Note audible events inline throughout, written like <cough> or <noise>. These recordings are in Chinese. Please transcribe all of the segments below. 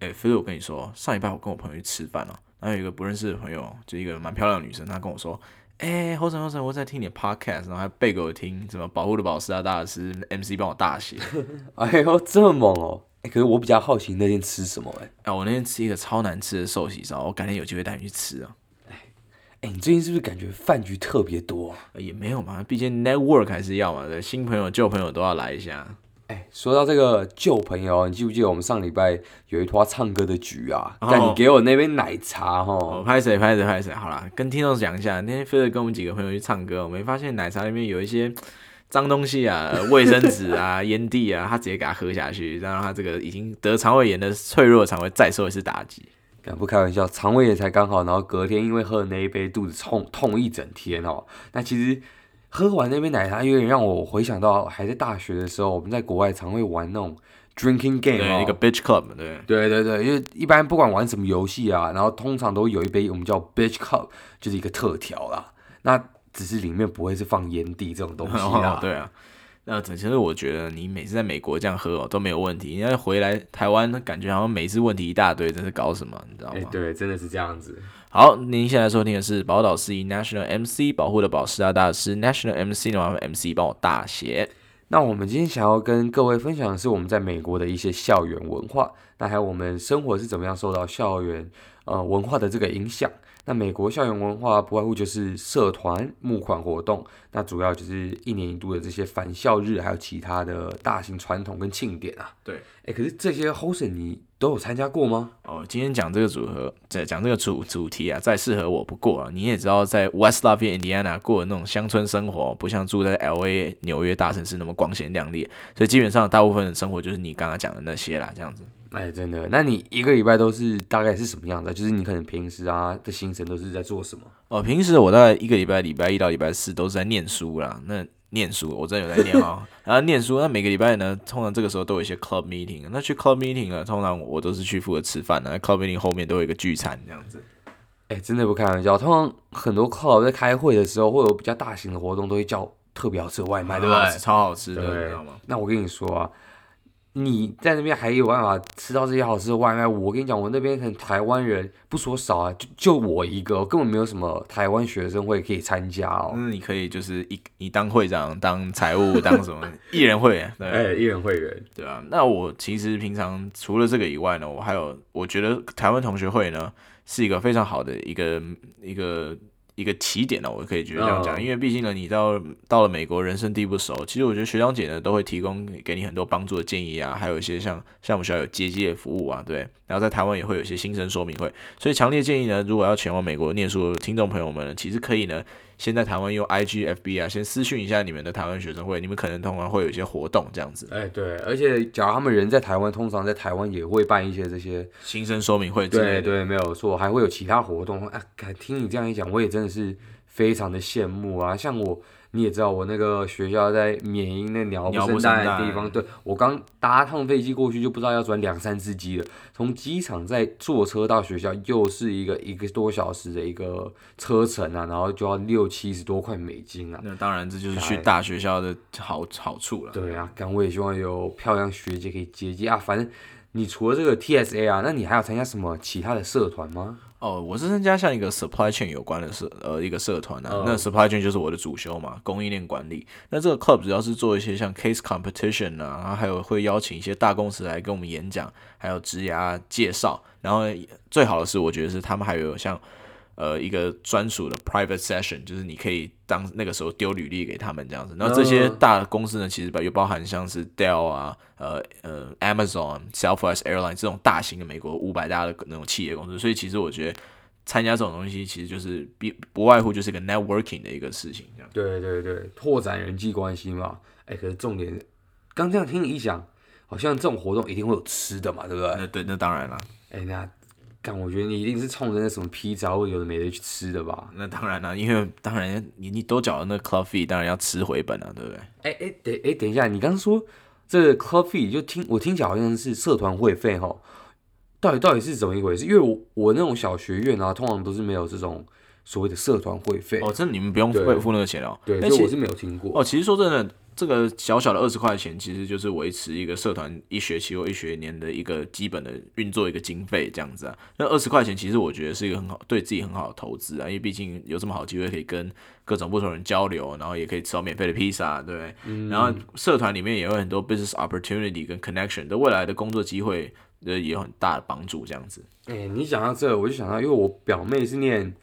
哎、欸，菲尔，我跟你说，上礼拜我跟我朋友去吃饭哦，然后有一个不认识的朋友，就一个蛮漂亮的女生，她跟我说，哎、欸，后生后生，我在听你的 podcast，然后还背给我听，什么保护的宝石啊，大师 MC 帮我大写，<laughs> 哎呦，这么猛哦！可是我比较好奇那天吃什么哎、欸？啊，我那天吃一个超难吃的寿喜烧，我改天有机会带你去吃啊。哎、欸，你最近是不是感觉饭局特别多、啊？也没有嘛，毕竟 network 还是要嘛，对，新朋友旧朋友都要来一下。哎、欸，说到这个旧朋友，你记不记得我们上礼拜有一坨唱歌的局啊？但、哦、你给我那杯奶茶哦，拍谁拍谁拍谁，好啦，跟听众讲一下，那天飞儿跟我们几个朋友去唱歌，我没发现奶茶里面有一些脏东西啊，卫生纸啊，烟蒂啊，他直接给他喝下去，让他这个已经得肠胃炎的脆弱的肠胃再受一次打击。敢不开玩笑，肠胃也才刚好，然后隔天因为喝了那一杯，肚子痛痛一整天哦。那其实喝完那杯奶茶，有点让我回想到还在大学的时候，我们在国外常会玩那种 drinking game，对，一个 bitch club，对，对对对，因为一般不管玩什么游戏啊，然后通常都有一杯我们叫 bitch cup，就是一个特调啦。那只是里面不会是放烟蒂这种东西啦，<laughs> 哦、对啊。那其实我觉得你每次在美国这样喝哦都没有问题，你要回来台湾，感觉好像每次问题一大堆，这是搞什么？你知道吗？欸、对，真的是这样子。好，您现在收听的是宝岛司仪 National MC 保护的宝师啊大师 National MC 的话 MC 帮我大写。那我们今天想要跟各位分享的是我们在美国的一些校园文化，那还有我们生活是怎么样受到校园呃文化的这个影响。那美国校园文化不外乎就是社团募款活动，那主要就是一年一度的这些返校日，还有其他的大型传统跟庆典啊。对，哎，可是这些 Hosen 你都有参加过吗？哦，今天讲这个组合，在讲这个主主题啊，再适合我不过啊。你也知道，在 West Lafayette Indiana 过的那种乡村生活，不像住在 LA 纽约大城市那么光鲜亮丽，所以基本上大部分的生活就是你刚刚讲的那些啦，这样子。哎，真的？那你一个礼拜都是大概是什么样的？就是你可能平时啊的行程都是在做什么？哦，平时我大概一个礼拜，礼拜一到礼拜四都是在念书啦。那念书，我真的有在念啊。<laughs> 然后念书，那每个礼拜呢，通常这个时候都有一些 club meeting。那去 club meeting 呢，通常我都是去负责吃饭的。club meeting 后面都有一个聚餐这样子。哎，真的不开玩笑。通常很多 club 在开会的时候，会有比较大型的活动，都会叫特别好吃的外卖，对吧？超好吃的，你知道吗？那我跟你说啊。你在那边还有办法吃到这些好吃的外卖？我跟你讲，我那边可能台湾人不说少啊，就就我一个，根本没有什么台湾学生会可以参加哦。那你可以就是一你当会长、当财务、当什么 <laughs> 艺人会员？对，哎，艺人会员，对啊。那我其实平常除了这个以外呢，我还有我觉得台湾同学会呢是一个非常好的一个一个。一个起点呢，我可以觉得这样讲，因为毕竟呢，你到到了美国，人生地不熟，其实我觉得学长姐呢都会提供给你很多帮助的建议啊，还有一些像像我们学校有接机的服务啊，对，然后在台湾也会有一些新生说明会，所以强烈建议呢，如果要前往美国念书的听众朋友们呢，其实可以呢。先在台湾用 IG、FB 啊，先私讯一下你们的台湾学生会，你们可能通常会有一些活动这样子。哎，对，而且假如他们人在台湾，通常在台湾也会办一些这些新生说明会之类的。对对，没有错，还会有其他活动。哎，听你这样一讲，我也真的是非常的羡慕啊，像我。你也知道我那个学校在缅因那鸟不生蛋的地方，对，我刚搭趟飞机过去就不知道要转两三次机了。从机场再坐车到学校又是一个一个多小时的一个车程啊，然后就要六七十多块美金啊。那当然这就是去大学校的好好处了。对啊，但我也希望有漂亮学姐可以接机啊。反正你除了这个 TSA 啊，那你还有参加什么其他的社团吗？哦，我是参加像一个 supply chain 有关的社呃一个社团啊，那 supply chain 就是我的主修嘛，供应链管理。那这个 club 主要是做一些像 case competition 啊，然后还有会邀请一些大公司来跟我们演讲，还有职涯介绍。然后最好的是，我觉得是他们还有像。呃，一个专属的 private session，就是你可以当那个时候丢履历给他们这样子。然后这些大公司呢，其实包又包含像是 Dell 啊，呃呃 Amazon、Southwest Airlines 这种大型的美国五百大的那种企业公司。所以其实我觉得参加这种东西，其实就是比不外乎就是一个 networking 的一个事情。这样。对对对，拓展人际关系嘛。哎，可是重点，刚这样听你一讲，好像这种活动一定会有吃的嘛，对不对？那对，那当然了。哎，那。但我觉得你一定是冲着那什么披萨或有的没的去吃的吧？那当然了，因为当然你你都缴了那 club fee，当然要吃回本了，对不对？哎哎，等哎等一下，你刚刚说这个 club fee 就听我听起来好像是社团会费哈，到底到底是怎么一回事？因为我我那种小学院啊，通常都是没有这种所谓的社团会费。哦，真的你们不用付付那个钱哦。对，所以我是没有听过。哦，其实说真的。这个小小的二十块钱，其实就是维持一个社团一学期或一学年的一个基本的运作一个经费这样子啊。那二十块钱其实我觉得是一个很好对自己很好的投资啊，因为毕竟有这么好机会可以跟各种不同人交流，然后也可以吃到免费的披萨，对。嗯、然后社团里面也有很多 business opportunity 跟 connection，对未来的工作机会也有很大的帮助这样子。哎、欸，你讲到这，我就想到，因为我表妹是念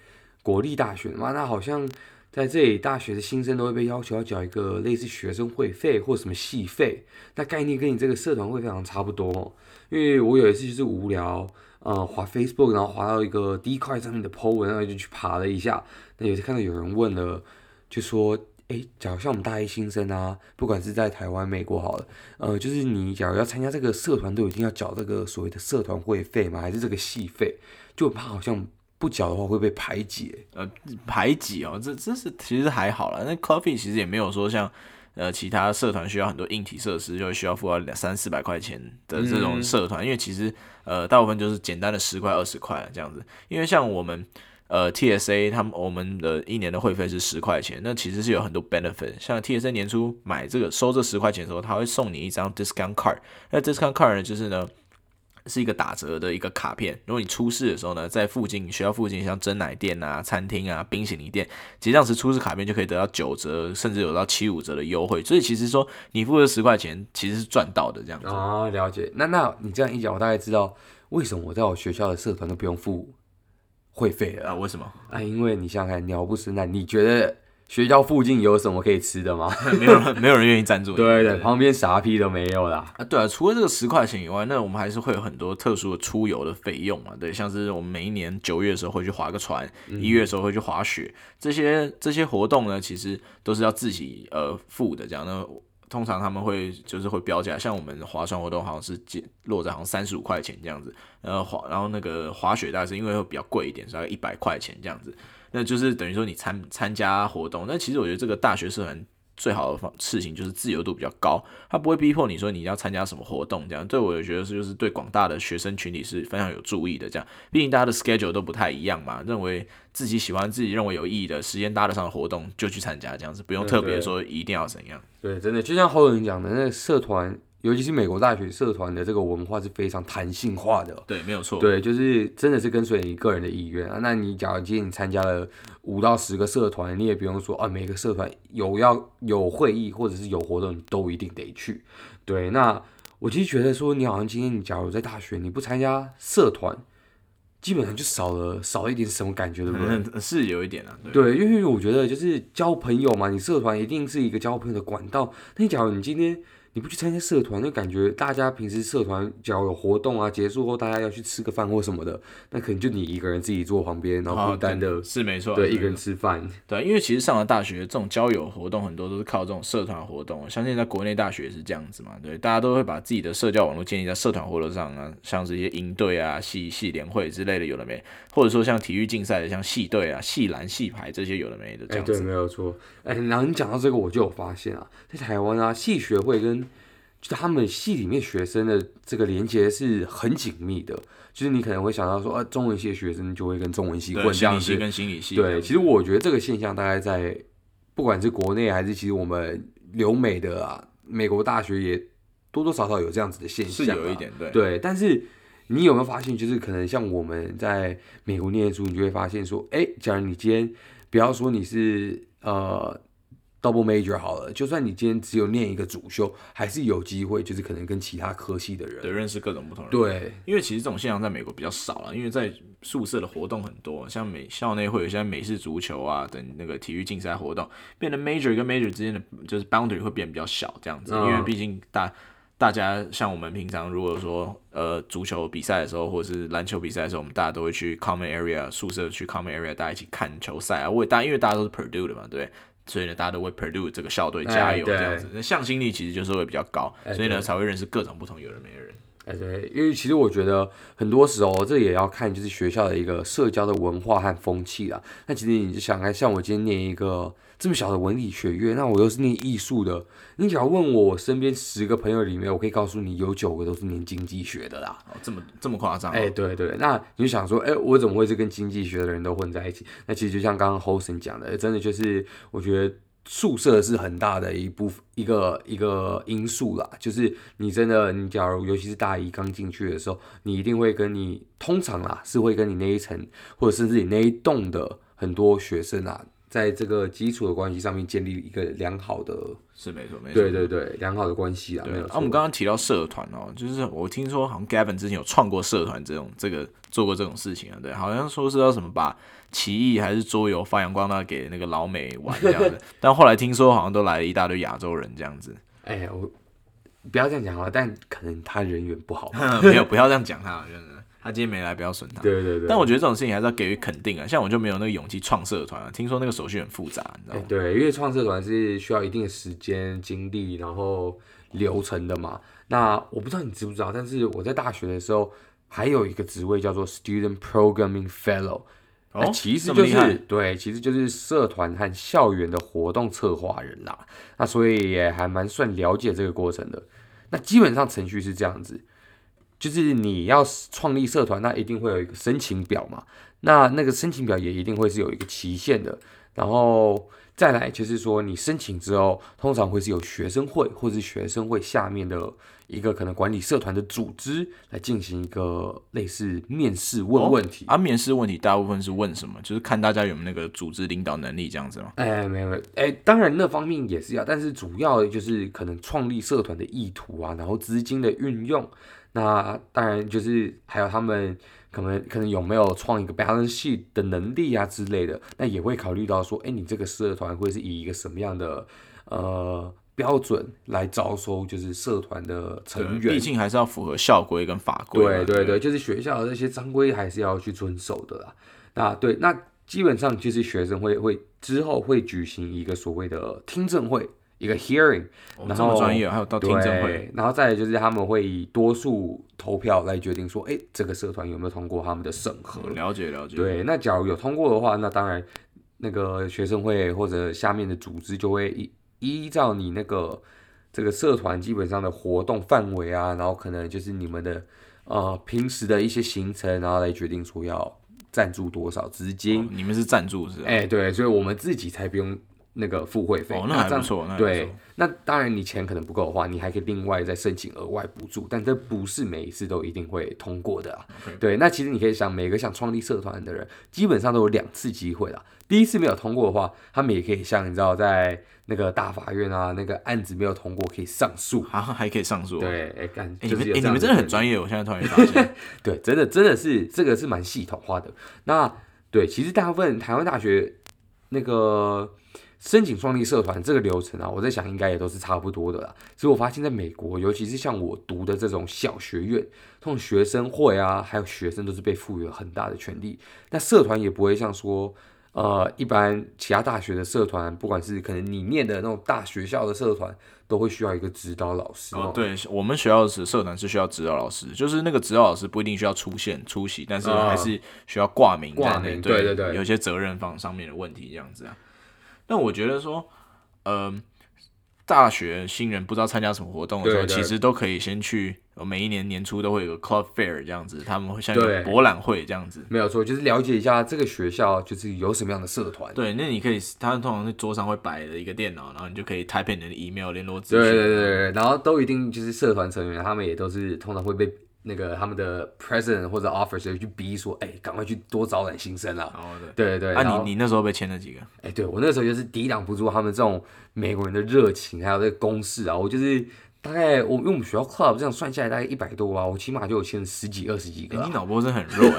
国立大学的嘛，那好像。在这里，大学的新生都会被要求要缴一个类似学生会费或什么系费，那概念跟你这个社团会非常差不多。因为我有一次就是无聊，呃，滑 Facebook，然后滑到一个 D 块上面的 po 文，然后就去爬了一下。那有一次看到有人问了，就说：“诶，假如像我们大一新生啊，不管是在台湾、美国好了，呃，就是你假如要参加这个社团，都一定要缴这个所谓的社团会费吗？还是这个系费？就怕好像。”不缴的话会被排挤，呃，排挤哦，这这是其实还好啦。那 coffee 其实也没有说像呃其他社团需要很多硬体设施，就需要付到两三四百块钱的这种社团，因为其实呃大部分就是简单的十块二十块这样子。因为像我们呃 TSA 他们我们的一年的会费是十块钱，那其实是有很多 benefit。像 TSA 年初买这个收这十块钱的时候，他会送你一张 discount card。那 discount card 呢，就是呢。是一个打折的一个卡片，如果你出示的时候呢，在附近学校附近像蒸奶店啊、餐厅啊、冰淇淋店结账时出示卡片就可以得到九折，甚至有到七五折的优惠。所以其实说你付了十块钱，其实是赚到的这样子。哦，了解。那那你这样一讲，我大概知道为什么我在我学校的社团都不用付会费了啊？为什么？啊，因为你想想看，鸟不生蛋，你觉得？学校附近有什么可以吃的吗？<laughs> 没有人，<laughs> 没有人愿意赞助。对对，旁边啥屁都没有啦。啊，对啊，除了这个十块钱以外，那我们还是会有很多特殊的出游的费用嘛。对，像是我们每一年九月的时候会去划个船，一月的时候会去滑雪，这些这些活动呢，其实都是要自己呃付的。这样那，通常他们会就是会标价，像我们划船活动好像是落在好像三十五块钱这样子，然后滑然后那个滑雪大概是因为会比较贵一点，大概一百块钱这样子。那就是等于说你参参加活动，那其实我觉得这个大学社团最好的方事情就是自由度比较高，他不会逼迫你说你要参加什么活动这样，对我也觉得是就是对广大的学生群体是非常有注意的这样，毕竟大家的 schedule 都不太一样嘛，认为自己喜欢自己认为有意义的时间搭得上的活动就去参加这样子，不用特别说一定要怎样。对，真的就像后人讲的，那个社团。尤其是美国大学社团的这个文化是非常弹性化的，对，没有错，对，就是真的是跟随你个人的意愿啊。那你假如今天你参加了五到十个社团，你也不用说啊，每个社团有要有会议或者是有活动，你都一定得去。对，那我其实觉得说，你好像今天你假如在大学你不参加社团，基本上就少了少一点什么感觉，对不对？<laughs> 是有一点啊，对，对，因为我觉得就是交朋友嘛，你社团一定是一个交朋友的管道。那你假如你今天。你不去参加社团，就感觉大家平时社团只要有活动啊，结束后大家要去吃个饭或什么的，那可能就你一个人自己坐旁边，然后孤单的，是没错，对，一个人吃饭，对，因为其实上了大学，这种交友活动很多都是靠这种社团活动，相信在国内大学也是这样子嘛，对，大家都会把自己的社交网络建立在社团活动上啊，像这些营队啊、系系联会之类的，有的没？或者说像体育竞赛的，像系队啊、系篮、系排这些，有的没的这样子。欸、对，没有错。哎、欸，然后你讲到这个，我就有发现啊，在台湾啊，系学会跟就他们系里面学生的这个连接是很紧密的，就是你可能会想到说，啊，中文系的学生就会跟中文系混，这样子，心理系跟心理系。对，其实我觉得这个现象大概在不管是国内还是其实我们留美的啊，美国大学也多多少少有这样子的现象，是有一点对。对，但是你有没有发现，就是可能像我们在美国念书，你就会发现说，哎，假如你今天不要说你是呃。Double major 好了，就算你今天只有念一个主修，还是有机会，就是可能跟其他科系的人，对，认识各种不同人。对，因为其实这种现象在美国比较少了，因为在宿舍的活动很多，像美校内会有一些美式足球啊等那个体育竞赛活动，变得 major 跟 major 之间的就是 boundary 会变比较小这样子，因为毕竟大大家像我们平常如果说呃足球比赛的时候，或者是篮球比赛的时候，我们大家都会去 common area 宿舍去 common area 大家一起看球赛啊，为大因为大家都是 Purdue 的嘛，对。所以呢，大家都为 Purdue 这个校队加油，这样子，那向心力其实就是会比较高，所以呢，才会认识各种不同有的没的人。哎，对，因为其实我觉得很多时候这也要看就是学校的一个社交的文化和风气啦。那其实你就想看，像我今天念一个这么小的文理学院，那我又是念艺术的，你只要问我，我身边十个朋友里面，我可以告诉你有九个都是念经济学的啦。哦，这么这么夸张？哎，对对，那你就想说，哎，我怎么会是跟经济学的人都混在一起？那其实就像刚刚 Hosen 讲的，真的就是我觉得。宿舍是很大的一部分一个一个因素啦。就是你真的，你假如尤其是大一刚进去的时候，你一定会跟你通常啦是会跟你那一层或者甚至你那一栋的很多学生啊。在这个基础的关系上面建立一个良好的，是没错没错，对对对，良好的关系啊。没有。啊，我们刚刚提到社团哦，就是我听说好像 Gavin 之前有创过社团，这种这个做过这种事情啊，对，好像说是要什么把奇艺还是桌游发扬光大给那个老美玩这样子，<laughs> 但后来听说好像都来了一大堆亚洲人这样子。哎呀，我不要这样讲啊，但可能他人缘不好，<laughs> 没有不要这样讲他，真的。他今天没来，不要损他。对对对。但我觉得这种事情还是要给予肯定啊。像我就没有那个勇气创社团啊。听说那个手续很复杂，你知道吗？对，因为创社团是需要一定的时间、精力，然后流程的嘛。那我不知道你知不知道，但是我在大学的时候还有一个职位叫做 Student Programming Fellow，哦，其实就是对，其实就是社团和校园的活动策划人啦。那所以也还蛮算了解这个过程的。那基本上程序是这样子。就是你要创立社团，那一定会有一个申请表嘛，那那个申请表也一定会是有一个期限的，然后再来就是说你申请之后，通常会是有学生会或者是学生会下面的一个可能管理社团的组织来进行一个类似面试问问题。哦、啊，面试问题大部分是问什么？就是看大家有没有那个组织领导能力这样子吗？哎，没有没有，哎，当然那方面也是要，但是主要就是可能创立社团的意图啊，然后资金的运用。那当然就是还有他们可能可能有没有创一个 balance sheet 的能力啊之类的，那也会考虑到说，哎，你这个社团会是以一个什么样的呃标准来招收，就是社团的成员，毕竟还是要符合校规跟法规。对对对，就是学校的这些章规还是要去遵守的啦。那对，那基本上就是学生会会之后会举行一个所谓的听证会。一个 hearing，然后专业还有到听证会，然后再来就是他们会以多数投票来决定说，哎，这个社团有没有通过他们的审核？了解了解。对，那假如有通过的话，那当然那个学生会或者下面的组织就会依依照你那个这个社团基本上的活动范围啊，然后可能就是你们的呃平时的一些行程，然后来决定说要赞助多少资金。哦，你们是赞助是吧？哎，对，所以我们自己才不用。那个付会费，哦，那还不错。那对，那当然你钱可能不够的话，你还可以另外再申请额外补助，但这不是每一次都一定会通过的啊。对，那其实你可以想，每个想创立社团的人，基本上都有两次机会啦。第一次没有通过的话，他们也可以像你知道，在那个大法院啊，那个案子没有通过，可以上诉啊，还可以上诉。对，哎、干，你们哎，你们真的很专业，我现在突然 <laughs> 发现，对，真的真的是这个是蛮系统化的。那对，其实大部分台湾大学那个。申请创立社团这个流程啊，我在想应该也都是差不多的啦。所以我发现在美国，尤其是像我读的这种小学院，这种学生会啊，还有学生都是被赋予了很大的权利。那社团也不会像说，呃，一般其他大学的社团，不管是可能你念的那种大学校的社团，都会需要一个指导老师。哦，对，我们学校的社团是需要指导老师，就是那个指导老师不一定需要出现出席，但是还是需要挂名。挂名，对对对，有些责任方上面的问题这样子啊。但我觉得说，嗯、呃，大学新人不知道参加什么活动的时候，其实都可以先去。每一年年初都会有个 club fair 这样子，他们会像一个博览会这样子。没有错，就是了解一下这个学校就是有什么样的社团。对，那你可以，他通常是桌上会摆了一个电脑，然后你就可以 type in 你的 email 联络资讯。对对对对，然后都一定就是社团成员，他们也都是通常会被。那个他们的 president 或者 officer 去逼说，哎、欸，赶快去多招揽新生啊！哦，对对对。啊，你你那时候被签了几个？哎、欸，对我那时候就是抵挡不住他们这种美国人的热情，还有这个攻势啊！我就是大概我因为我们学校 club 这样算下来大概一百多啊，我起码就有签十几二十几个、啊欸。你脑波真的很弱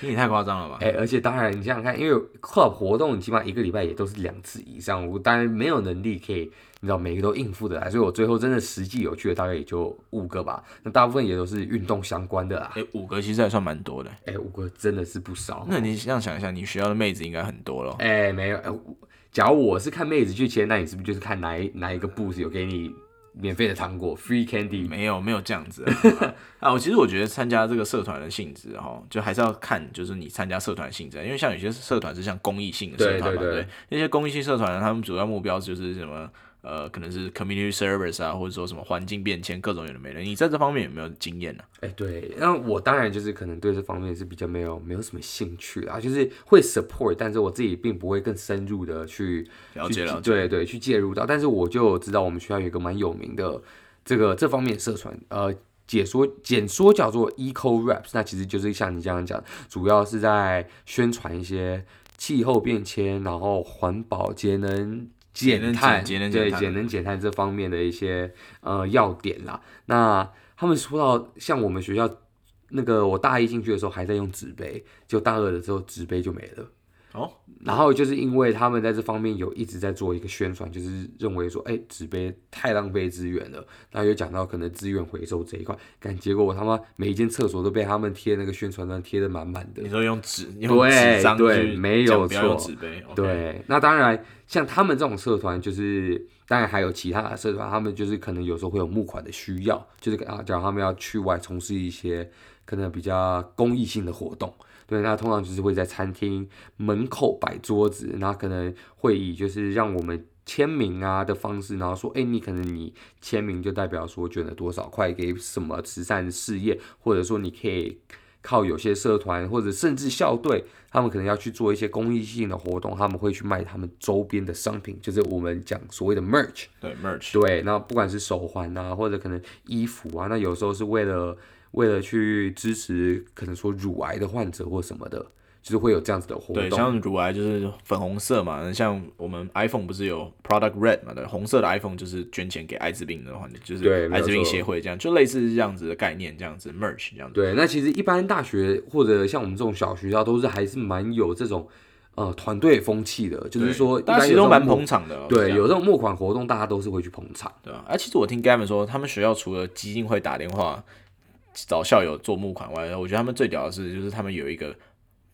你也太夸张了吧？<laughs> 哎、欸，而且当然你想想看，因为 club 活动你起码一个礼拜也都是两次以上，我当然没有能力可以。你知道每个都应付得来，所以我最后真的实际有去的大概也就五个吧。那大部分也都是运动相关的啦。哎、欸，五个其实还算蛮多的。哎、欸，五个真的是不少。那你这样想一下，你学校的妹子应该很多咯。哎、欸，没有。哎，假如我是看妹子去签，那你是不是就是看哪一哪一个 booth 有给你免费的糖果，free candy？没有，没有这样子啊。<laughs> 啊，我其实我觉得参加这个社团的性质哈，就还是要看就是你参加社团性质，因为像有些社团是像公益性的社团嘛，对，对，对，对，那些公益性社团他们主要目标就是什么？呃，可能是 community service 啊，或者说什么环境变迁，各种有的没的。你在这方面有没有经验呢？哎，对，那我当然就是可能对这方面是比较没有没有什么兴趣啊，就是会 support，但是我自己并不会更深入的去了解了解，对对，去介入到。但是我就知道我们学校有一个蛮有名的这个这方面社团，呃，解说简说叫做 Eco Raps，那其实就是像你这样讲，主要是在宣传一些气候变迁，然后环保节能。减碳，节能对节能减碳这方面的一些呃要点啦。那他们说到像我们学校那个，我大一进去的时候还在用纸杯，就大二的时候纸杯就没了。哦，然后就是因为他们在这方面有一直在做一个宣传，就是认为说，哎，纸杯太浪费资源了。然后又讲到可能资源回收这一块，但结果我他妈每一间厕所都被他们贴那个宣传单贴的满满的。你说用纸，用纸张对对，没有错。纸杯，对。那当然，像他们这种社团，就是当然还有其他的社团，他们就是可能有时候会有募款的需要，就是啊，假如他们要去外从事一些可能比较公益性的活动。对，那通常就是会在餐厅门口摆桌子，然后可能会以就是让我们签名啊的方式，然后说，哎，你可能你签名就代表说捐了多少块给什么慈善事业，或者说你可以靠有些社团或者甚至校队，他们可能要去做一些公益性的活动，他们会去卖他们周边的商品，就是我们讲所谓的 merch。对，merch。对，那不管是手环啊，或者可能衣服啊，那有时候是为了。为了去支持可能说乳癌的患者或什么的，就是会有这样子的活动。对，像乳癌就是粉红色嘛，像我们 iPhone 不是有 Product Red 嘛？对，红色的 iPhone 就是捐钱给艾滋病的患者，就是艾滋病协会这样，就类似这样子的概念，这样子 merch 这样子。对，那其实一般大学或者像我们这种小学校，都是还是蛮有这种呃团队风气的，就是说大家其实都蛮捧场的。对，有这种募款活动，大家都是会去捧场，对啊。而其实我听 Gavin 说，他们学校除了基金会打电话。找校友做募款外，我觉得他们最屌的是，就是他们有一个，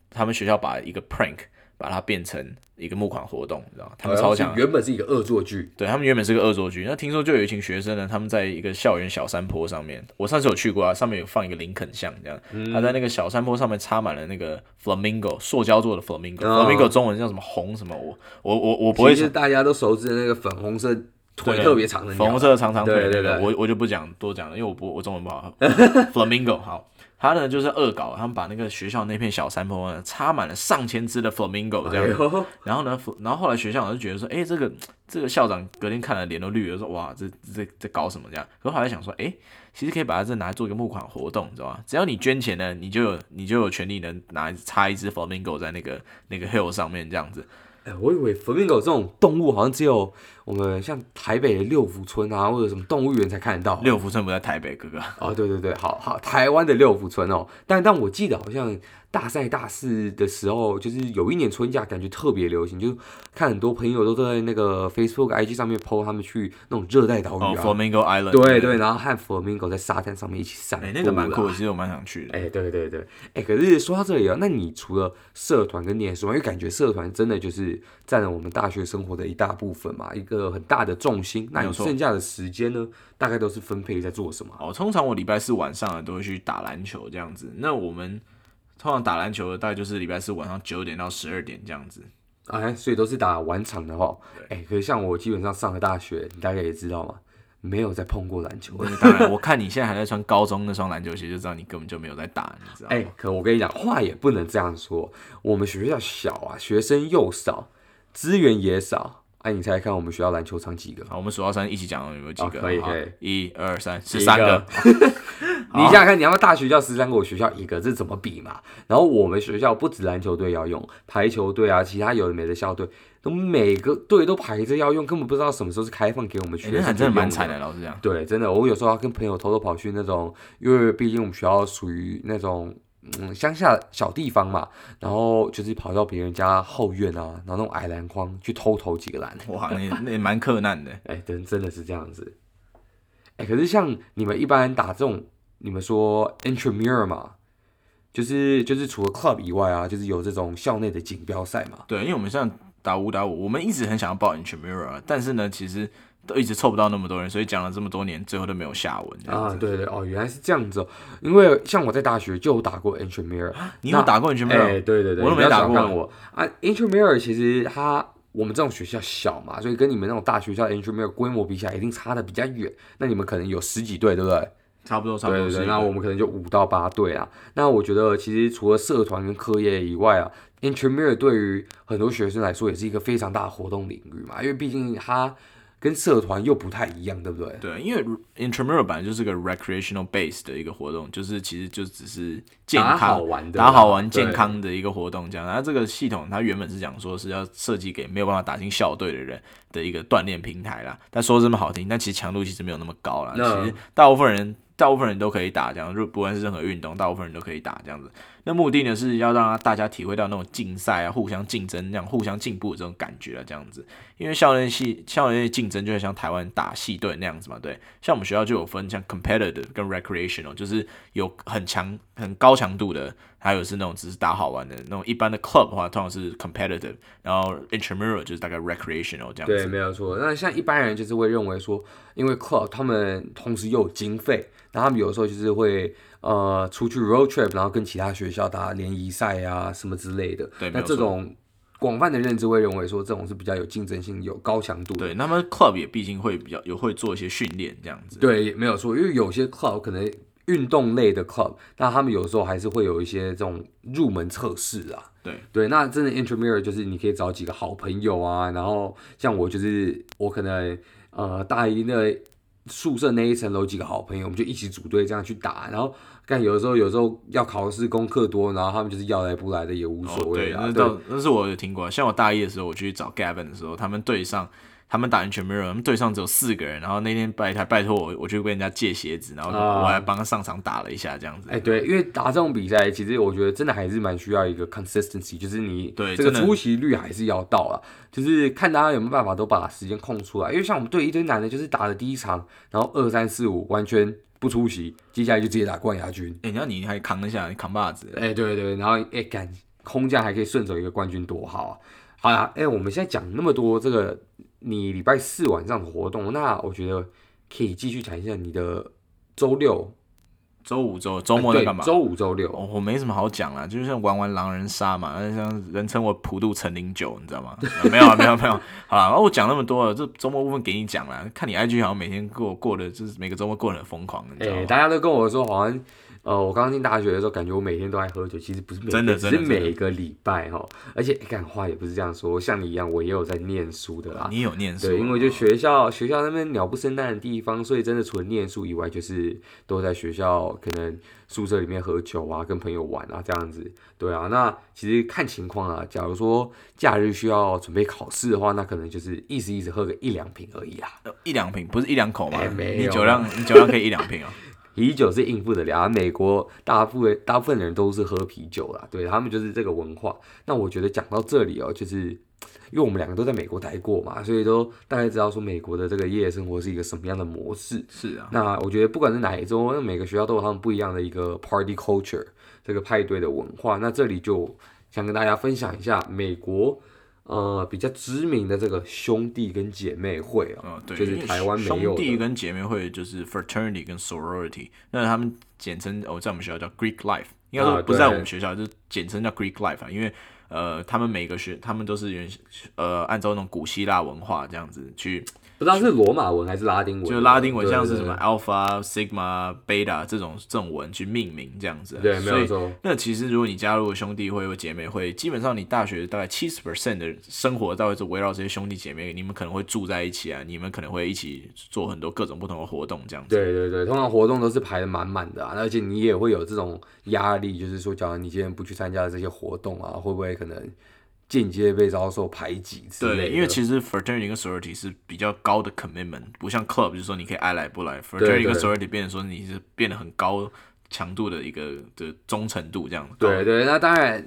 他们学校把一个 prank 把它变成一个募款活动，你知道吗？他们超强，原本是一个恶作剧，对他们原本是个恶作剧。那听说就有一群学生呢，他们在一个校园小山坡上面，我上次有去过啊，上面有放一个林肯像这样，嗯、他在那个小山坡上面插满了那个 flamingo，塑胶做的 flamingo，flamingo、哦、中文叫什么红什么？我我我我不会，其实大家都熟知的那个粉红色。腿特别长的，粉红色的长长腿，对对对，我我就不讲多讲了，因为我不我中文不好。<laughs> Flamingo 好，他呢就是恶搞，他们把那个学校那片小山坡呢插满了上千只的 Flamingo 这样，哎、然后呢，然后后来学校就觉得说，哎、欸，这个这个校长隔天看了脸都绿了，说哇，这这这搞什么这样？后来想说，哎、欸，其实可以把它这拿来做一个募款活动，你知道吗？只要你捐钱呢，你就有你就有权利能拿插一只 Flamingo 在那个那个 hill 上面这样子。哎，我以为 Flamingo 这种动物好像只有我们像台北的六福村啊，或者什么动物园才看得到。六福村不在台北，哥哥。哦，对对对，好好，台湾的六福村哦，但但我记得好像。大三大四的时候，就是有一年春假，感觉特别流行，就看很多朋友都在那个 Facebook、IG 上面 po 他们去那种热带岛屿啊、oh，Flamingo Island，对对，对，然后和 Flamingo 在沙滩上面一起散步，那个蛮酷，其实我蛮想去的。哎、欸，对对对，哎、欸，可是说到这里啊，那你除了社团跟念书，因为感觉社团真的就是占了我们大学生活的一大部分嘛，一个很大的重心。那你剩下的时间呢，大概都是分配在做什么？哦，通常我礼拜四晚上都会去打篮球这样子。那我们。通常打篮球的大概就是礼拜四晚上九点到十二点这样子，哎，所以都是打晚场的齁。哎对，可是像我基本上上了大学，你大概也知道嘛，没有再碰过篮球。当然，我看你现在还在穿高中那双篮球鞋，就知道你根本就没有在打，你知道吗？哎，可我跟你讲，话也不能这样说。我们学校小啊，学生又少，资源也少。哎，你猜猜看，我们学校篮球场几个？好，我们数到三一起讲，有没有几个？可以可以，一二三，十三个。<laughs> 你想想看，你要大学校十三个，我学校一个，这怎么比嘛？然后我们学校不止篮球队要用，排球队啊，其他有的没的校队，都每个队都排着要用，根本不知道什么时候是开放给我们学生。欸、真的蛮惨的，老师这样。对，真的，我有时候要跟朋友偷偷跑去那种，因为毕竟我们学校属于那种嗯乡下小地方嘛，然后就是跑到别人家后院啊，然后那种矮篮筐去偷投几个篮。哇，那那也蛮克难的。<laughs> 哎、欸，真真的是这样子。哎、欸，可是像你们一般打这种。你们说 intramural 嘛，就是就是除了 club 以外啊，就是有这种校内的锦标赛嘛。对，因为我们像打五打五，我们一直很想要报 intramural，但是呢，其实都一直凑不到那么多人，所以讲了这么多年，最后都没有下文。啊，对对哦，原来是这样子哦。因为像我在大学就有打过 intramural，你有打过 intramural？哎，对对对，我都没打过。我啊，intramural 其实它我们这种学校小嘛，所以跟你们那种大学校 intramural 规模比起来，一定差的比较远。那你们可能有十几队，对不对？差不多，差不多。对对对，那我们可能就五到八队啊。那我觉得其实除了社团跟课业以外啊，intramural 对于很多学生来说也是一个非常大的活动领域嘛，因为毕竟它。跟社团又不太一样，对不对？对，因为 intramural 本来就是个 recreational base 的一个活动，就是其实就只是健康、打好玩的、打好玩、健康的一个活动这样。然后这个系统它原本是讲说是要设计给没有办法打进校队的人的一个锻炼平台啦。但说这么好听，但其实强度其实没有那么高啦。其实大部分人。大部分人都可以打这样，就不管是任何运动，大部分人都可以打这样子。那目的呢，是要让大家体会到那种竞赛啊、互相竞争、那样互相进步的这种感觉啊，这样子。因为校园系、校内竞争就会像台湾打系队那样子嘛，对。像我们学校就有分像 competitive 跟 recreational，就是有很强、很高强度的，还有是那种只是打好玩的那种。一般的 club 的话，通常是 competitive，然后 intramural 就是大概 recreational 这样子。对，没有错。那像一般人就是会认为说，因为 club 他们同时又有经费。那他们有的时候就是会呃出去 road trip，然后跟其他学校打联谊赛啊什么之类的。对，那这种广泛的认知会认为说，这种是比较有竞争性、有高强度的。对，那么 club 也毕竟会比较有会做一些训练这样子。对，没有错，因为有些 club 可能运动类的 club，那他们有时候还是会有一些这种入门测试啊。对对，那真的 intramural 就是你可以找几个好朋友啊，然后像我就是我可能呃大一的。宿舍那一层楼几个好朋友，我们就一起组队这样去打，然后看有的时候有时候要考试功课多，然后他们就是要来不来的也无所谓啊。哦、对，那那是我有听过，像我大一的时候我去找 Gavin 的时候，他们队上。他们打 intramural，他们队上只有四个人，然后那天拜他拜托我，我去跟人家借鞋子，然后我还帮他上场打了一下，这样子。哎、嗯，对，因为打这种比赛，其实我觉得真的还是蛮需要一个 consistency，就是你对这个出席率还是要到了，就是看大家有没有办法都把时间空出来。因为像我们队一堆男的，就是打了第一场，然后二三四五完全不出席，接下来就直接打冠亚军。哎，然后你还扛得下，你扛把子。哎，对对，然后哎，干空降还可以顺走一个冠军，多好啊！好呀，哎，我们现在讲那么多这个。你礼拜四晚上的活动，那我觉得可以继续讲一下你的周六、周五、周周末在干嘛？周五、周六，我没什么好讲啦，就是像玩玩狼人杀嘛，像人称我普渡陈零九，你知道吗？<laughs> 没有啊，没有没有。好了，我讲那么多了，这周末部分给你讲了。看你 IG 好像每天过过的，就是每个周末过得很疯狂，你知道吗？欸，大家都跟我说好像。呃，我刚刚进大学的时候，感觉我每天都在喝酒，其实不是每天，真的，真的，是每个礼拜哈。而且，干话也不是这样说，像你一样，我也有在念书的啦。你有念书？对，因为就学校学校那边鸟不生蛋的地方，所以真的除了念书以外，就是都在学校可能宿舍里面喝酒啊，跟朋友玩啊这样子。对啊，那其实看情况啊，假如说假日需要准备考试的话，那可能就是意思意思喝个一两瓶而已啊。一两瓶不是一两口吗？欸、没有，你酒量你酒量可以一两瓶啊。<laughs> 啤酒是应付得了，美国大部分大部分人都是喝啤酒啦，对，他们就是这个文化。那我觉得讲到这里哦、喔，就是因为我们两个都在美国待过嘛，所以都大概知道说美国的这个夜生活是一个什么样的模式。是啊，那我觉得不管是哪一州，那每个学校都有他们不一样的一个 party culture，这个派对的文化。那这里就想跟大家分享一下美国。呃，比较知名的这个兄弟跟姐妹会啊，哦、对，就是台湾没有兄弟跟姐妹会就是 fraternity 跟 sorority，那他们简称哦，在我们学校叫 Greek life，应该说不在我们学校，啊、就是简称叫 Greek life 啊，因为呃，他们每个学，他们都是原呃按照那种古希腊文化这样子去。不知道是罗马文还是拉丁文，就拉丁文，像是什么 alpha、sigma、beta 这种这种文去命名这样子。对，没有错。那其实如果你加入兄弟会或姐妹会，基本上你大学大概七十 percent 的生活大概是围绕这些兄弟姐妹，你们可能会住在一起啊，你们可能会一起做很多各种不同的活动这样子。对对对，通常活动都是排的满满的啊，而且你也会有这种压力，就是说，假如你今天不去参加这些活动啊，会不会可能？间接被遭受排挤之类的。对，因为其实 fraternity 跟 sorority 是比较高的 commitment，不像 club，就是说你可以爱来不来。fraternity 跟 sorority 变成说你是变得很高强度的一个的忠诚度这样。对对，那当然。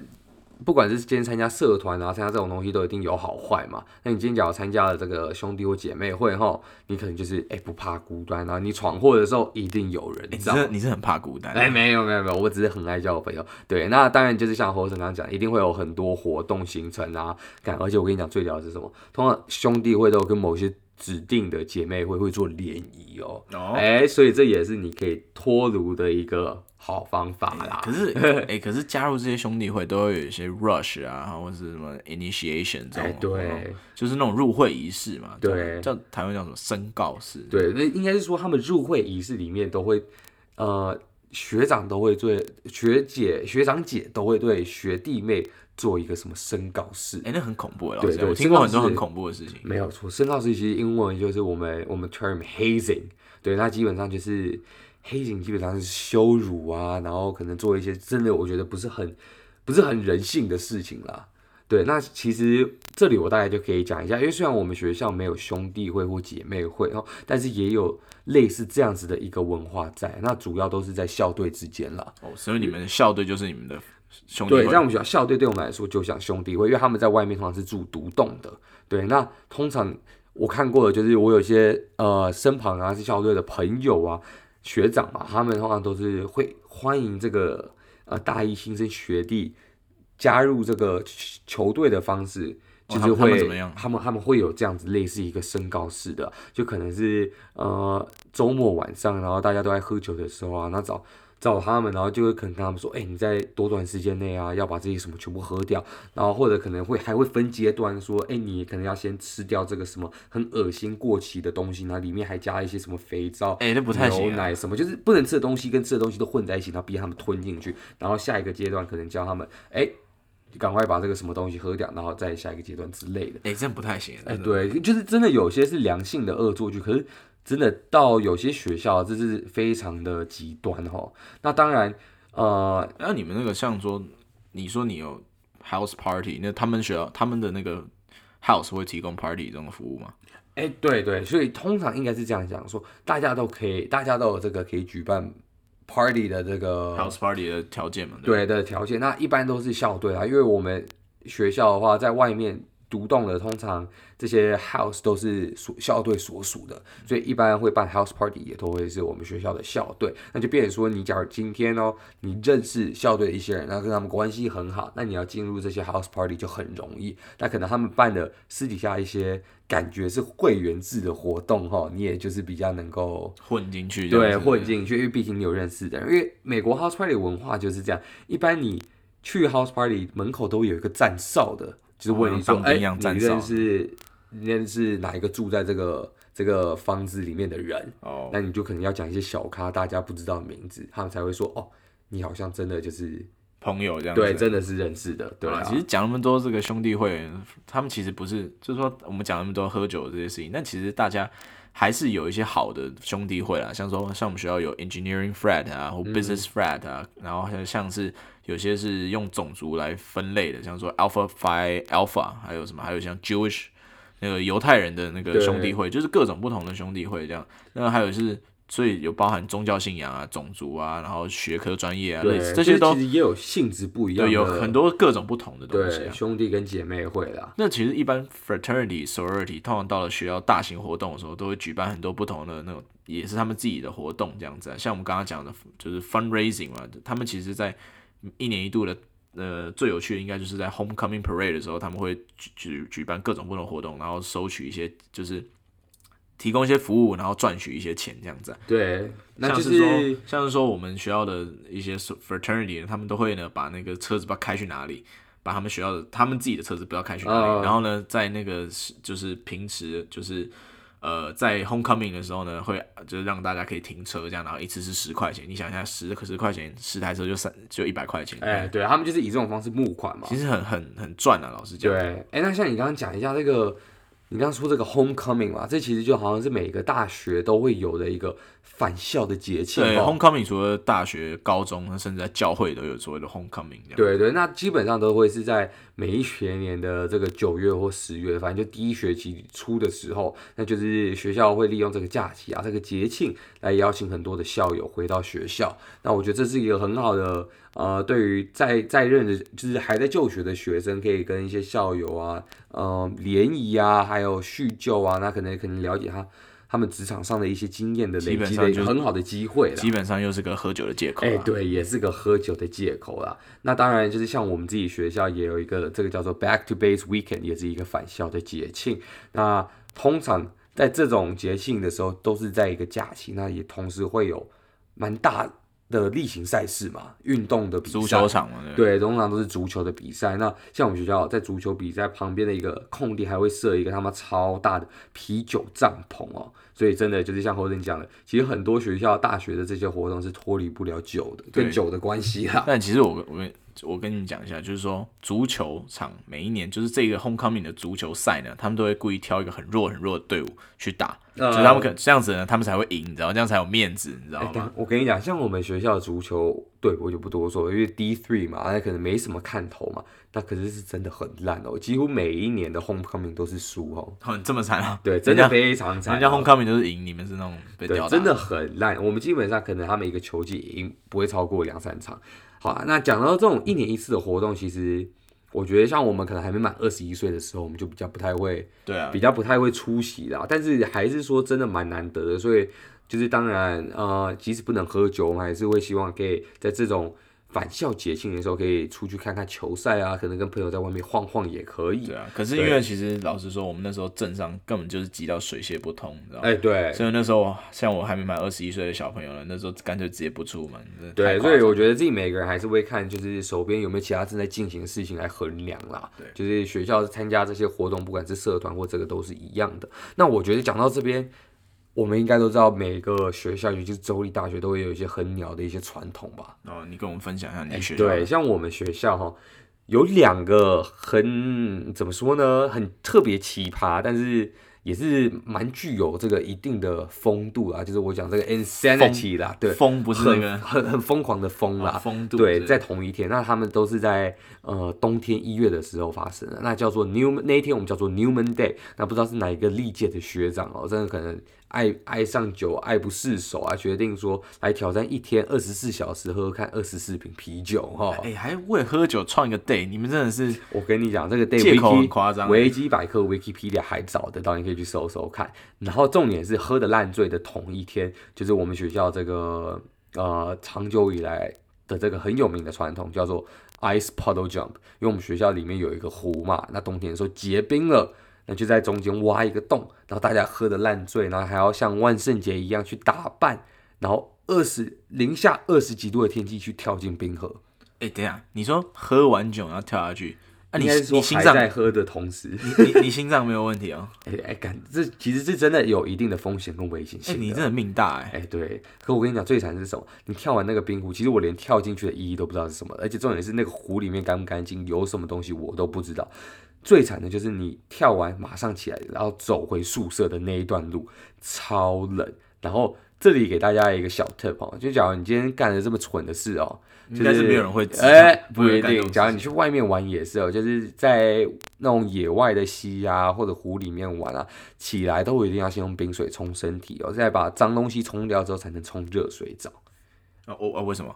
不管是今天参加社团啊，参加这种东西都一定有好坏嘛。那你今天假如参加了这个兄弟或姐妹会哈，你可能就是哎、欸、不怕孤单啊，你闯祸的时候一定有人。你知道、欸、你是很怕孤单？哎、欸，没有没有没有，我只是很爱交朋友。对，那当然就是像侯生刚刚讲，一定会有很多活动行程啊。干，而且我跟你讲最屌的是什么？通常兄弟会都跟某些指定的姐妹会会做联谊哦，哎、oh. 欸，所以这也是你可以脱炉的一个好方法啦。欸、可是，<laughs> 哎、欸，可是加入这些兄弟会都会有一些 rush 啊，或者是什么 initiation 这种，欸、对，就是那种入会仪式嘛。对，叫台湾叫什么申告式？对，那应该是说他们入会仪式里面都会，呃，学长都会对学姐、学长姐都会对学弟妹。做一个什么申告式？哎、欸，那很恐怖哎，对，对对，我听过很多很恐怖的事情。没有错，申告式其实英文就是我们我们 term hazing，对，那基本上就是 hazing，基本上是羞辱啊，然后可能做一些真的我觉得不是很不是很人性的事情啦。对，那其实这里我大概就可以讲一下，因为虽然我们学校没有兄弟会或姐妹会哦，但是也有类似这样子的一个文化在，那主要都是在校队之间啦。哦，所以你们的校队就是你们的。兄弟会。对，在我们学校校队对我们来说就像兄弟会，因为他们在外面通常是住独栋的。对，那通常我看过的就是我有些呃身旁啊是校队的朋友啊学长嘛，他们通常都是会欢迎这个呃大一新生学弟加入这个球队的方式，就是会、哦、他们怎么样？他们他们会有这样子类似一个升高式的，就可能是呃周末晚上，然后大家都在喝酒的时候啊，那找。找他们，然后就会可能跟他们说，哎、欸，你在多短时间内啊，要把这些什么全部喝掉，然后或者可能会还会分阶段说，哎、欸，你可能要先吃掉这个什么很恶心过期的东西，然后里面还加一些什么肥皂，哎、欸，那不太行、啊，牛奶什么，就是不能吃的东西跟吃的东西都混在一起，然后逼他们吞进去，然后下一个阶段可能教他们，哎、欸，赶快把这个什么东西喝掉，然后再下一个阶段之类的，哎、欸，这样不太行，哎、欸，对，就是真的有些是良性的恶作剧，可是。真的到有些学校，这是非常的极端哈。那当然，呃，那你们那个像说，你说你有 house party，那他们学校他们的那个 house 会提供 party 这种服务吗？哎、欸，对对，所以通常应该是这样讲，说大家都可以，大家都有这个可以举办 party 的这个 house party 的条件嘛？对，对的条件，那一般都是校队啊，因为我们学校的话，在外面。独栋的通常这些 house 都是所校队所属的，所以一般会办 house party 也都会是我们学校的校队。那就变成说，你假如今天哦，你认识校队一些人，然后跟他们关系很好，那你要进入这些 house party 就很容易。那可能他们办的私底下一些感觉是会员制的活动哈，你也就是比较能够混进去。对，混进去，因为毕竟你有认识的人。因为美国 house party 文化就是这样，一般你去 house party 门口都有一个站哨的。就是问你说，哎、欸，你认识你认识哪一个住在这个这个房子里面的人？哦，那你就可能要讲一些小咖，大家不知道的名字，他们才会说，哦，你好像真的就是朋友这样子。对，真的是认识的。对啊，其实讲那么多这个兄弟会，他们其实不是，就是说我们讲那么多喝酒这些事情，但其实大家还是有一些好的兄弟会啦，像说像我们学校有 engineering frat 啊，或 business frat 啊，嗯、然后还有像是。有些是用种族来分类的，像说 Alpha Phi Alpha，还有什么？还有像 Jewish 那个犹太人的那个兄弟会，就是各种不同的兄弟会这样。那还有是，所以有包含宗教信仰啊、种族啊，然后学科专业啊，类似这些都其实也有性质不一样，对，有很多各种不同的东西啊。对，兄弟跟姐妹会啦。那其实一般 Fraternity Sorority 通常到了学校大型活动的时候，都会举办很多不同的那种，也是他们自己的活动这样子啊。像我们刚刚讲的，就是 Fundraising 嘛，他们其实在一年一度的，呃，最有趣的应该就是在 Homecoming Parade 的时候，他们会举举举办各种不同活动，然后收取一些，就是提供一些服务，然后赚取一些钱这样子。对，那就是，像是说，像是说我们学校的一些 fraternity，他们都会呢把那个车子不知道开去哪里，把他们学校的他们自己的车子不知道开去哪里，哦、然后呢，在那个就是平时就是。呃，在 homecoming 的时候呢，会就是让大家可以停车这样，然后一次是十块钱。你想一下，十可十块钱，十台车就三就一百块钱。哎、欸，对他们就是以这种方式募款嘛。其实很很很赚啊，老实讲。对，哎、欸，那像你刚刚讲一下这个，你刚刚说这个 homecoming 嘛，这其实就好像是每个大学都会有的一个。返校的节庆，对，homecoming 除了大学、高中，甚至在教会都有所谓的 homecoming。对对，那基本上都会是在每一学年的这个九月或十月，反正就第一学期初的时候，那就是学校会利用这个假期啊，这个节庆来邀请很多的校友回到学校。那我觉得这是一个很好的，呃，对于在在任的，就是还在就学的学生，可以跟一些校友啊，呃，联谊啊，还有叙旧啊，那可能可能了解他。他们职场上的一些经验的累积的一个很好的机会，基本上又是个喝酒的借口。哎，对，也是个喝酒的借口啦。那当然就是像我们自己学校也有一个这个叫做 Back to Base Weekend，也是一个返校的节庆。那通常在这种节庆的时候，都是在一个假期，那也同时会有蛮大的例行赛事嘛，运动的比赛，足球场嘛，对，对，通常都是足球的比赛。那像我们学校在足球比赛旁边的一个空地，还会设一个他妈超大的啤酒帐篷哦。所以真的就是像侯振讲的，其实很多学校大学的这些活动是脱离不了酒的，跟酒的关系哈。但其实我我我跟你讲一下，就是说足球场每一年就是这个 homecoming 的足球赛呢，他们都会故意挑一个很弱很弱的队伍去打，呃、就是他们可这样子呢，他们才会赢，你知道？这样才有面子，你知道吗？欸、我跟你讲，像我们学校的足球队，我就不多说，因为 D three 嘛，那可能没什么看头嘛。那可是是真的很烂哦，几乎每一年的 homecoming 都是输哦。很这么惨啊？对，真的非常惨。人家 homecoming 都是赢，你们是那种被吊打。对，真的很烂。我们基本上可能他们一个球季赢不会超过两三场。好啊，那讲到这种一年一次的活动，其实我觉得像我们可能还没满二十一岁的时候，我们就比较不太会，对啊，比较不太会出席啦。但是还是说真的蛮难得的，所以就是当然呃，即使不能喝酒，我们还是会希望可以在这种。返校节庆的时候可以出去看看球赛啊，可能跟朋友在外面晃晃也可以。对啊，可是因为其实老实说，我们那时候镇上根本就是挤到水泄不通，你知道吗？哎，对。所以那时候像我还没满二十一岁的小朋友呢，那时候干脆直接不出门。对，所以我觉得自己每个人还是会看，就是手边有没有其他正在进行的事情来衡量啦。对，就是学校参加这些活动，不管是社团或这个都是一样的。那我觉得讲到这边。我们应该都知道，每个学校，尤其是州立大学，都会有一些很鸟的一些传统吧？哦，你跟我们分享一下你的学校。对，像我们学校哈，有两个很怎么说呢，很特别奇葩，但是。也是蛮具有这个一定的风度啊，就是我讲这个 insanity 啦，对，疯不是那个很很疯狂的疯啦，风度对，在同一天，那他们都是在呃冬天一月的时候发生的，那叫做 New 那一天我们叫做 Newman Day，那不知道是哪一个历届的学长哦，真的可能。爱爱上酒，爱不释手啊！决定说来挑战一天二十四小时喝看二十四瓶啤酒哈！哎、欸，还为喝酒创一个 day，你们真的是……我跟你讲，这个 day 借口很夸张，维基百科、Wikipedia 还找得到，你可以去搜搜看。然后重点是喝的烂醉的同一天，就是我们学校这个呃长久以来的这个很有名的传统，叫做 Ice Puddle Jump。因为我们学校里面有一个湖嘛，那冬天的时候结冰了。那就在中间挖一个洞，然后大家喝的烂醉，然后还要像万圣节一样去打扮，然后二十零下二十几度的天气去跳进冰河。哎、欸，等下，你说喝完酒然后跳下去，啊你，你是说还在喝的同时，你你，你心脏没有问题哦？哎 <laughs> 哎、欸，干、欸，这其实是真的有一定的风险跟危险性。哎、欸，你真的命大哎、欸！哎、欸，对。可我跟你讲，最惨是什么？你跳完那个冰湖，其实我连跳进去的意义都不知道是什么，而且重点是那个湖里面干不干净，有什么东西我都不知道。最惨的就是你跳完马上起来，然后走回宿舍的那一段路超冷。然后这里给大家一个小 tip 哦，就假如你今天干了这么蠢的事哦，应该是没有人会知道。哎，不一定。假如你去外面玩也是哦，就是在那种野外的溪啊或者湖里面玩啊，起来都一定要先用冰水冲身体哦，再把脏东西冲掉之后才能冲热水澡。哦哦，为什么？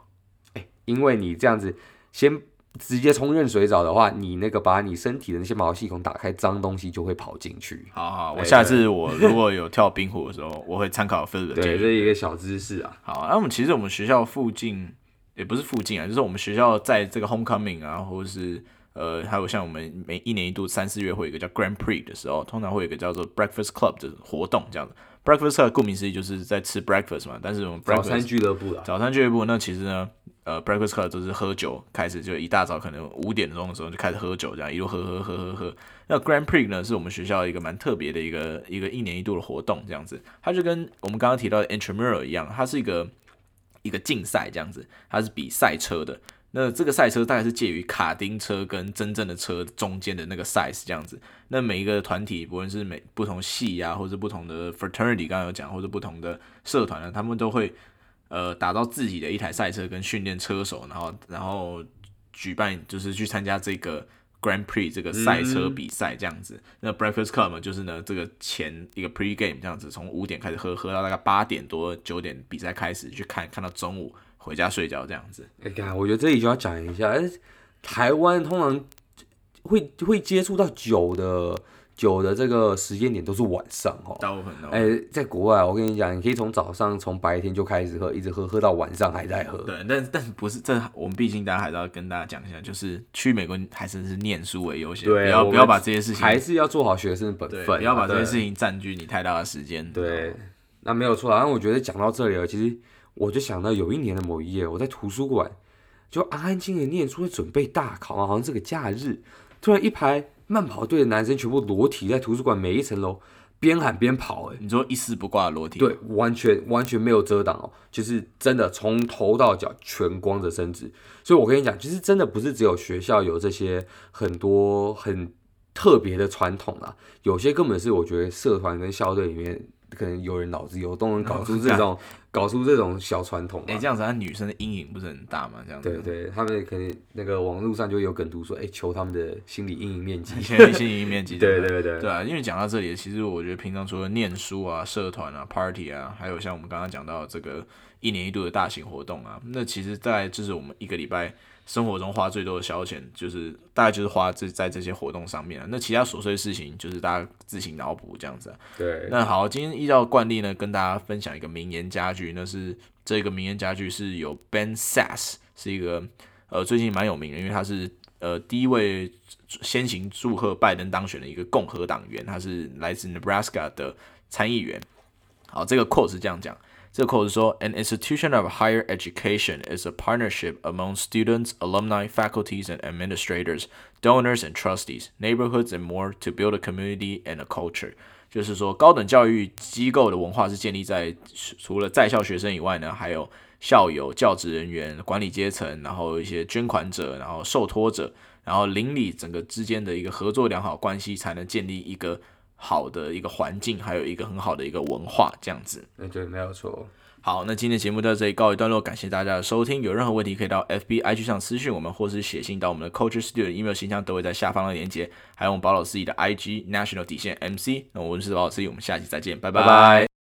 哎，因为你这样子先。直接冲热水澡的话，你那个把你身体的那些毛细孔打开，脏东西就会跑进去。好好，我下次我如果有跳冰湖的时候，我会参考菲尔的。对，这是一个小知识啊。好，那我们其实我们学校附近也不是附近啊，就是我们学校在这个 homecoming 啊，或者是呃，还有像我们每一年一度三四月会有一个叫 Grand Prix 的时候，通常会有一个叫做 Breakfast Club 的活动，这样子。Breakfast Club 顾名思义就是在吃 breakfast 嘛，但是我们 breakfast, 早餐俱乐部啦，早餐俱乐部那其实呢。呃，Breakfast Club 都是喝酒开始，就一大早可能五点钟的时候就开始喝酒，这样一路喝喝喝喝喝。那 Grand Prix 呢，是我们学校一个蛮特别的一个一个一年一度的活动，这样子。它就跟我们刚刚提到的 Intramural 一样，它是一个一个竞赛这样子，它是比赛车的。那这个赛车大概是介于卡丁车跟真正的车中间的那个 size 这样子。那每一个团体，不论是每不同系啊，或者不同的 fraternity，刚刚有讲，或者不同的社团呢，他们都会。呃，打造自己的一台赛车跟训练车手，然后然后举办就是去参加这个 Grand Prix 这个赛车比赛这样子。那 Breakfast Club，就是呢这个前一个 Pre Game 这样子，从五点开始喝，喝到大概八点多九点比赛开始去看，看到中午回家睡觉这样子。哎呀，我觉得这里就要讲一下，台湾通常会会接触到酒的。酒的这个时间点都是晚上哦。大部分哎、欸，在国外，我跟你讲，你可以从早上从白天就开始喝，一直喝喝到晚上还在喝。对，但但不是这，我们毕竟大家还是要跟大家讲一下，就是去美国还是是念书为优先，对不要不要把这些事情还是要做好学生的本分，不要把这些事情占据你太大的时间。对，那没有错。然后我觉得讲到这里了，其实我就想到有一年的某一夜，我在图书馆就安安静静念书，准备大考啊，好像是个假日，突然一排。慢跑队的男生全部裸体在图书馆每一层楼边喊边跑，哎，你说一丝不挂的裸体？对，完全完全没有遮挡哦，就是真的从头到脚全光着身子。所以我跟你讲，其实真的不是只有学校有这些很多很特别的传统啦，有些根本是我觉得社团跟校队里面。可能有人脑子有都能搞出这种，搞出这种小传统。哎、欸，这样子，他女生的阴影不是很大吗？这样子。对对，他们可能那个网络上就有梗图说，哎、欸，求他们的心理阴影面积。<laughs> 心理阴影面积。<laughs> 对对对对。对啊，因为讲到这里，其实我觉得平常除了念书啊、社团啊、party 啊，还有像我们刚刚讲到这个一年一度的大型活动啊，那其实在就是我们一个礼拜。生活中花最多的消遣，就是大概就是花这在这些活动上面。那其他琐碎的事情，就是大家自行脑补这样子。对。那好，今天依照惯例呢，跟大家分享一个名言佳句。那是这个名言佳句是由 Ben Sasse，是一个呃最近蛮有名的，因为他是呃第一位先行祝贺拜登当选的一个共和党员，他是来自 Nebraska 的参议员。好，这个 quote 是这样讲。这个 quote 说：“An institution of higher education is a partnership among students, alumni, faculties, and administrators, donors and trustees, neighborhoods and more to build a community and a culture。”就是说，高等教育机构的文化是建立在除了在校学生以外呢，还有校友、教职人员、管理阶层，然后一些捐款者，然后受托者，然后邻里整个之间的一个合作良好关系，才能建立一个。 好的一个环境，还有一个很好的一个文化，这样子。嗯，对，没有错。好，那今天节目到这里告一段落，感谢大家的收听。有任何问题可以到 FB、IG 上私讯我们，或是写信到我们的 Culture Studio 的 email 信箱，都会在下方的链接。还有我们保老师的 IG National 底线 MC。那我是保老师，我们下期再见，拜拜。拜拜。